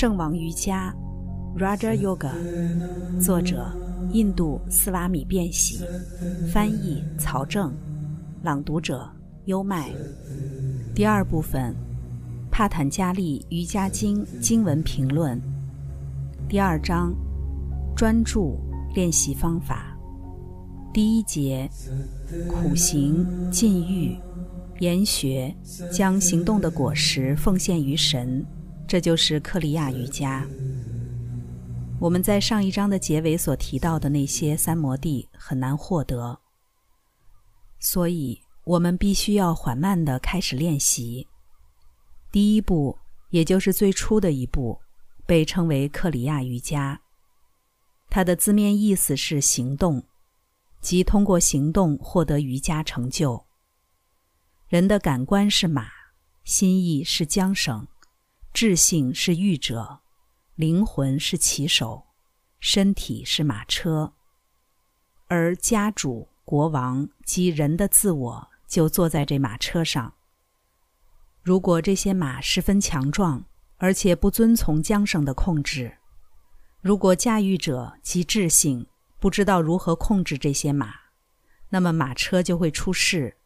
圣王瑜伽 （Raja Yoga），作者印度斯瓦米·辩喜，翻译曹正，朗读者优麦。第二部分，帕坦加利瑜伽经经文评论。第二章，专注练习方法。第一节，苦行禁欲，研学将行动的果实奉献于神。这就是克里亚瑜伽。我们在上一章的结尾所提到的那些三摩地很难获得，所以我们必须要缓慢的开始练习。第一步，也就是最初的一步，被称为克里亚瑜伽。它的字面意思是行动，即通过行动获得瑜伽成就。人的感官是马，心意是缰绳。智性是御者，灵魂是骑手，身体是马车，而家主、国王及人的自我就坐在这马车上。如果这些马十分强壮，而且不遵从缰绳的控制，如果驾驭者及智性不知道如何控制这些马，那么马车就会出事。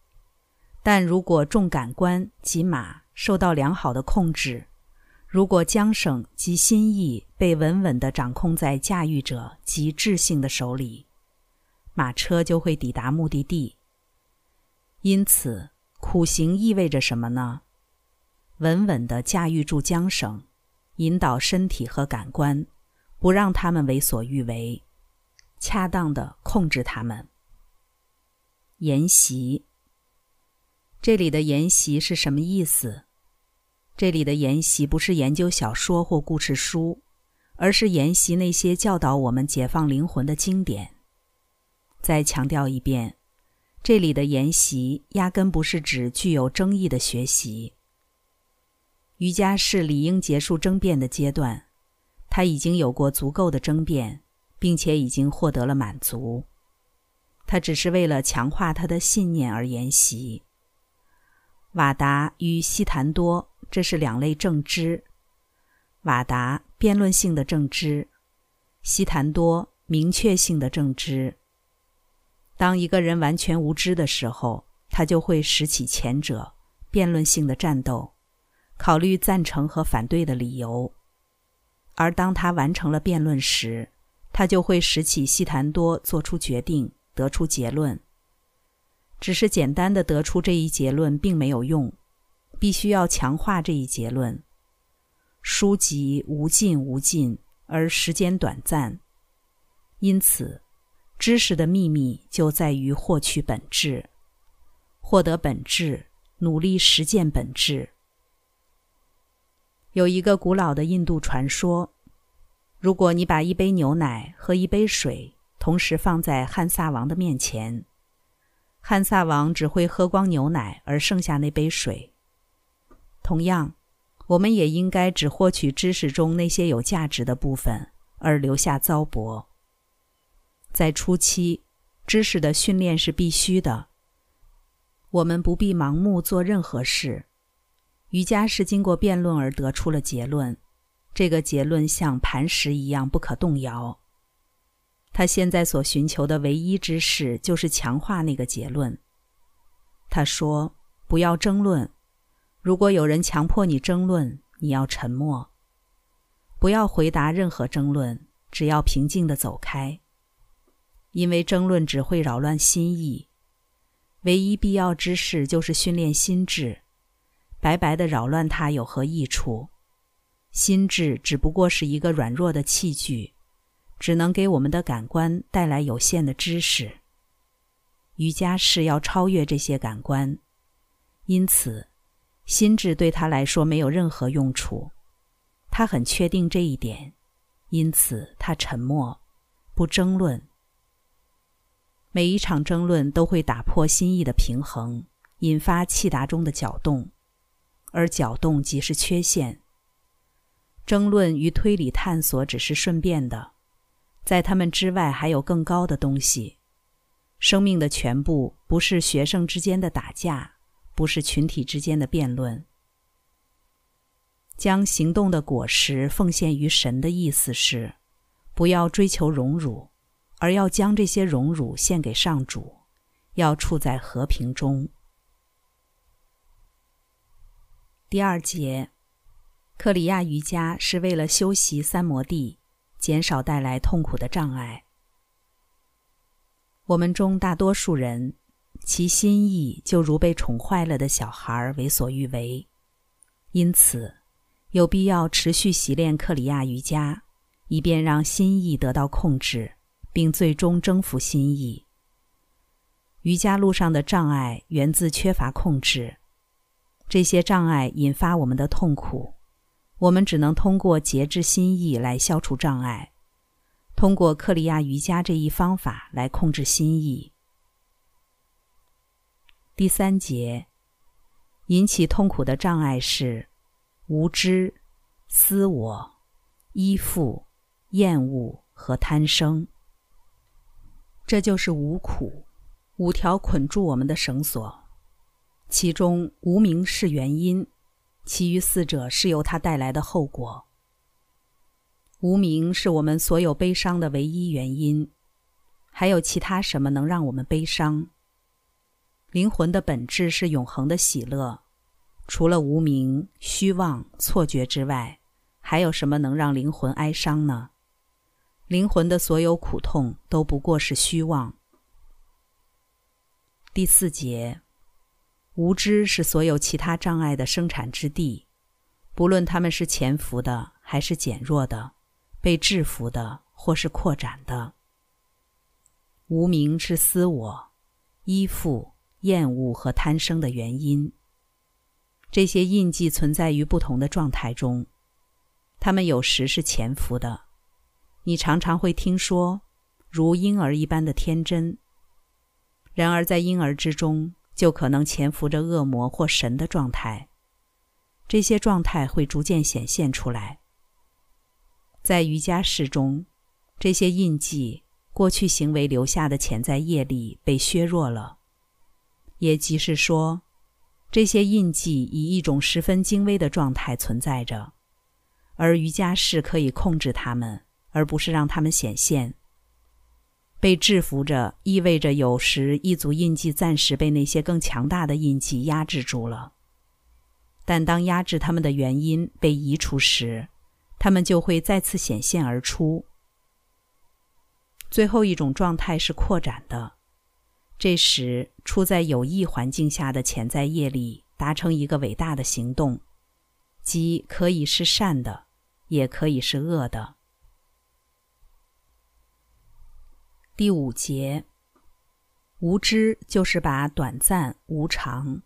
但如果重感官及马受到良好的控制，如果缰绳及心意被稳稳地掌控在驾驭者及智性的手里，马车就会抵达目的地。因此，苦行意味着什么呢？稳稳地驾驭住缰绳，引导身体和感官，不让他们为所欲为，恰当地控制他们。研习。这里的研习是什么意思？这里的研习不是研究小说或故事书，而是研习那些教导我们解放灵魂的经典。再强调一遍，这里的研习压根不是指具有争议的学习。瑜伽是理应结束争辩的阶段，他已经有过足够的争辩，并且已经获得了满足。他只是为了强化他的信念而研习。瓦达与西檀多。这是两类正知：瓦达辩论性的正知，西檀多明确性的正知。当一个人完全无知的时候，他就会拾起前者辩论性的战斗，考虑赞成和反对的理由；而当他完成了辩论时，他就会拾起西檀多，做出决定，得出结论。只是简单的得出这一结论并没有用。必须要强化这一结论。书籍无尽无尽，而时间短暂，因此，知识的秘密就在于获取本质，获得本质，努力实践本质。有一个古老的印度传说：如果你把一杯牛奶和一杯水同时放在汉萨王的面前，汉萨王只会喝光牛奶，而剩下那杯水。同样，我们也应该只获取知识中那些有价值的部分，而留下糟粕。在初期，知识的训练是必须的。我们不必盲目做任何事。瑜伽是经过辩论而得出了结论，这个结论像磐石一样不可动摇。他现在所寻求的唯一之事就是强化那个结论。他说：“不要争论。”如果有人强迫你争论，你要沉默，不要回答任何争论，只要平静的走开。因为争论只会扰乱心意，唯一必要之事就是训练心智。白白的扰乱它有何益处？心智只不过是一个软弱的器具，只能给我们的感官带来有限的知识。瑜伽是要超越这些感官，因此。心智对他来说没有任何用处，他很确定这一点，因此他沉默，不争论。每一场争论都会打破心意的平衡，引发气达中的搅动，而搅动即是缺陷。争论与推理探索只是顺便的，在他们之外还有更高的东西。生命的全部不是学生之间的打架。不是群体之间的辩论。将行动的果实奉献于神的意思是，不要追求荣辱，而要将这些荣辱献给上主，要处在和平中。第二节，克里亚瑜伽是为了修习三摩地，减少带来痛苦的障碍。我们中大多数人，其心意就如被宠坏了的小孩为所欲为，因此。有必要持续习练克里亚瑜伽，以便让心意得到控制，并最终征服心意。瑜伽路上的障碍源自缺乏控制，这些障碍引发我们的痛苦。我们只能通过节制心意来消除障碍，通过克里亚瑜伽这一方法来控制心意。第三节，引起痛苦的障碍是。无知、私我、依附、厌恶和贪生，这就是五苦，五条捆住我们的绳索。其中无名是原因，其余四者是由它带来的后果。无名是我们所有悲伤的唯一原因，还有其他什么能让我们悲伤？灵魂的本质是永恒的喜乐。除了无名、虚妄、错觉之外，还有什么能让灵魂哀伤呢？灵魂的所有苦痛都不过是虚妄。第四节，无知是所有其他障碍的生产之地，不论他们是潜伏的还是减弱的，被制服的或是扩展的。无名是私我、依附、厌恶和贪生的原因。这些印记存在于不同的状态中，它们有时是潜伏的。你常常会听说，如婴儿一般的天真。然而，在婴儿之中，就可能潜伏着恶魔或神的状态。这些状态会逐渐显现出来。在瑜伽室中，这些印记、过去行为留下的潜在业力被削弱了，也即是说。这些印记以一种十分精微的状态存在着，而瑜伽士可以控制它们，而不是让它们显现。被制服着意味着有时一组印记暂时被那些更强大的印记压制住了，但当压制它们的原因被移除时，它们就会再次显现而出。最后一种状态是扩展的。这时，处在有益环境下的潜在业力达成一个伟大的行动，即可以是善的，也可以是恶的。第五节，无知就是把短暂、无常、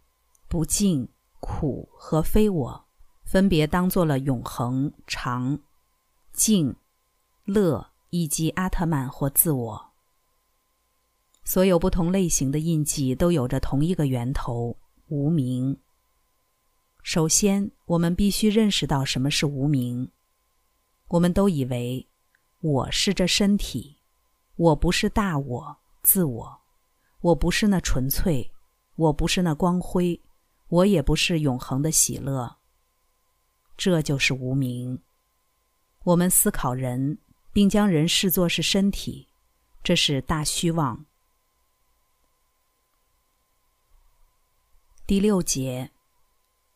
不净、苦和非我，分别当做了永恒、常、静、乐以及阿特曼或自我。所有不同类型的印记都有着同一个源头——无名。首先，我们必须认识到什么是无名。我们都以为我是这身体，我不是大我、自我，我不是那纯粹，我不是那光辉，我也不是永恒的喜乐。这就是无名。我们思考人，并将人视作是身体，这是大虚妄。第六节，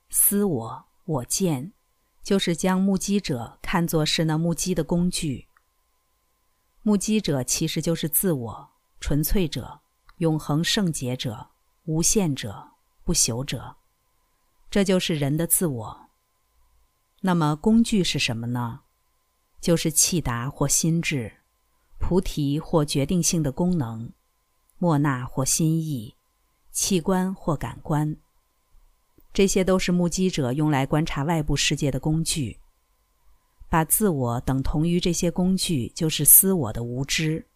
思我我见，就是将目击者看作是那目击的工具。目击者其实就是自我、纯粹者、永恒圣洁者、无限者、不朽者，这就是人的自我。那么工具是什么呢？就是气达或心智，菩提或决定性的功能，莫那或心意。器官或感官，这些都是目击者用来观察外部世界的工具。把自我等同于这些工具，就是私我的无知。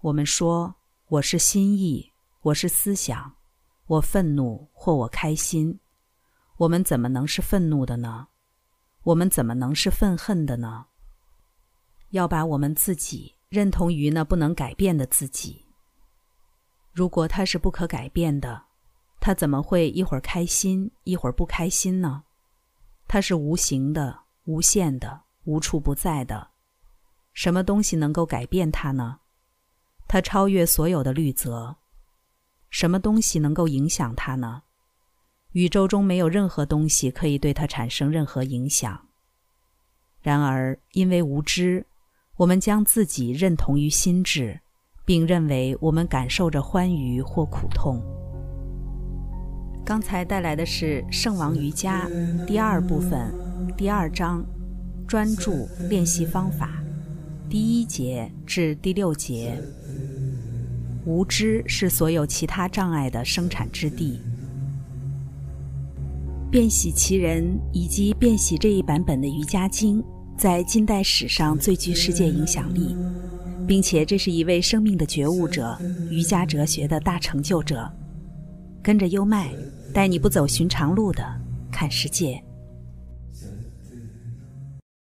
我们说我是心意，我是思想，我愤怒或我开心。我们怎么能是愤怒的呢？我们怎么能是愤恨的呢？要把我们自己认同于那不能改变的自己。如果它是不可改变的，它怎么会一会儿开心一会儿不开心呢？它是无形的、无限的、无处不在的。什么东西能够改变它呢？它超越所有的律则。什么东西能够影响它呢？宇宙中没有任何东西可以对它产生任何影响。然而，因为无知，我们将自己认同于心智，并认为我们感受着欢愉或苦痛。刚才带来的是《圣王瑜伽》第二部分第二章专注练习方法第一节至第六节。无知是所有其他障碍的生产之地。变喜其人以及变喜这一版本的瑜伽经，在近代史上最具世界影响力，并且这是一位生命的觉悟者、瑜伽哲学的大成就者。跟着优麦。带你不走寻常路的看世界。